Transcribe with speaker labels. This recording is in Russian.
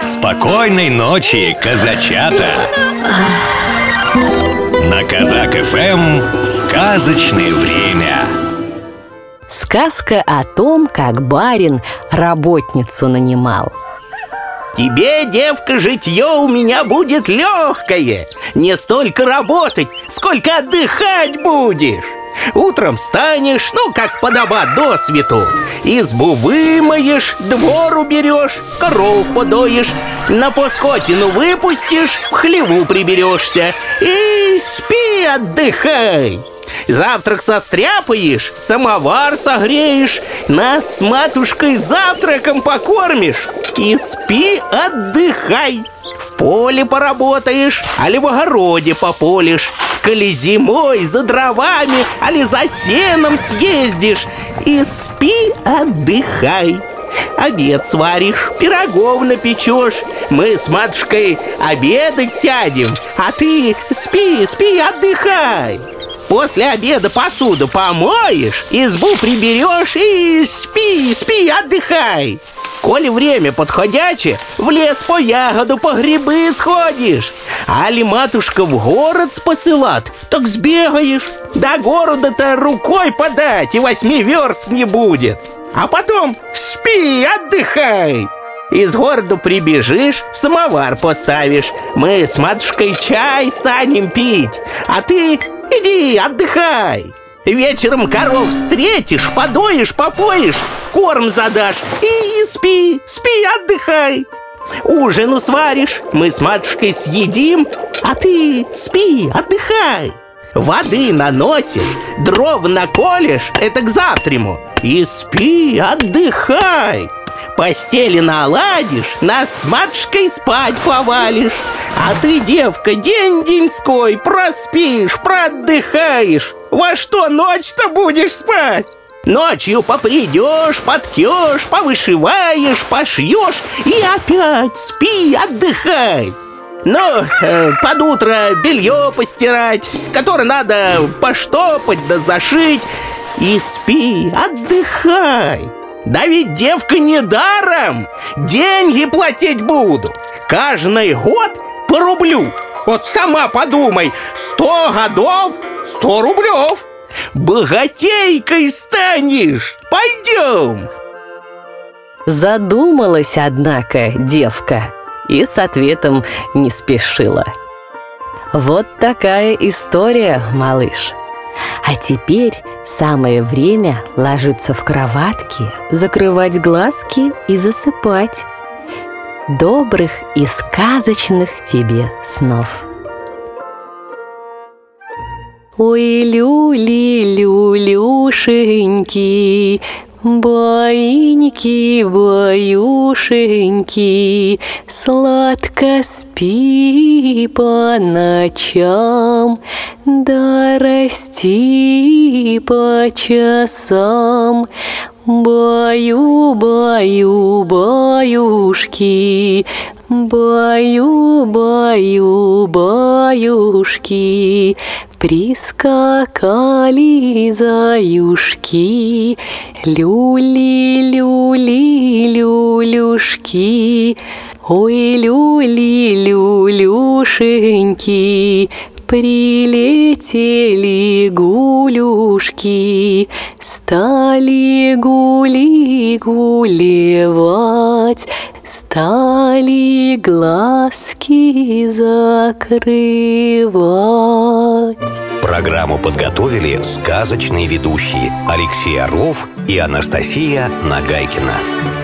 Speaker 1: Спокойной ночи, казачата! На Казак ФМ сказочное время.
Speaker 2: Сказка о том, как барин работницу нанимал.
Speaker 3: Тебе, девка, житье у меня будет легкое Не столько работать, сколько отдыхать будешь Утром встанешь, ну, как подоба до свету. Избу вымоешь, двор уберешь, коров подоешь На поскотину выпустишь, в хлеву приберешься. И спи, отдыхай. Завтрак состряпаешь, самовар согреешь Нас с матушкой завтраком покормишь. И спи, отдыхай. В поле поработаешь, али в огороде пополишь Коли зимой за дровами, али за сеном съездишь И спи, отдыхай Обед сваришь, пирогов напечешь Мы с матушкой обедать сядем А ты спи, спи, отдыхай После обеда посуду помоешь, избу приберешь и спи, спи, отдыхай. Коли время подходячее, в лес по ягоду, по грибы сходишь. Али матушка в город посылат, так сбегаешь. До города-то рукой подать, и восьми верст не будет. А потом спи, отдыхай. Из города прибежишь, самовар поставишь. Мы с матушкой чай станем пить, а ты иди отдыхай. Вечером коров встретишь, подоишь, попоишь, корм задашь и спи, спи, отдыхай. Ужину сваришь, мы с матушкой съедим, а ты спи, отдыхай. Воды наносишь, дров наколешь, это к завтраму. И спи, отдыхай. Постели наладишь, нас с матушкой спать повалишь. А ты, девка, день-деньской проспишь, проотдыхаешь. Во что ночь-то будешь спать? Ночью попридешь, подкешь, повышиваешь, пошьешь и опять спи, отдыхай. Ну, э, под утро белье постирать, которое надо поштопать да зашить. И спи, отдыхай. Да ведь девка не даром! Деньги платить буду! Каждый год по рублю! Вот сама подумай, сто годов, сто рублев! Богатейкой станешь! Пойдем!
Speaker 2: Задумалась, однако, девка и с ответом не спешила. Вот такая история, малыш. А теперь самое время ложиться в кроватки, закрывать глазки и засыпать. Добрых и сказочных тебе снов. Ой, люли, люлюшеньки, Баиньки, баюшеньки, Сладко спи по ночам, Да расти по часам. Баю, баю, баюшки, Баю, баю, баюшки, Прискакали заюшки, Люли, люли, люлюшки, Ой, люли, люлюшеньки, Прилетели гулюшки, Стали гули гулевать, Стали глазки закрывать.
Speaker 1: Программу подготовили сказочные ведущие Алексей Орлов и Анастасия Нагайкина.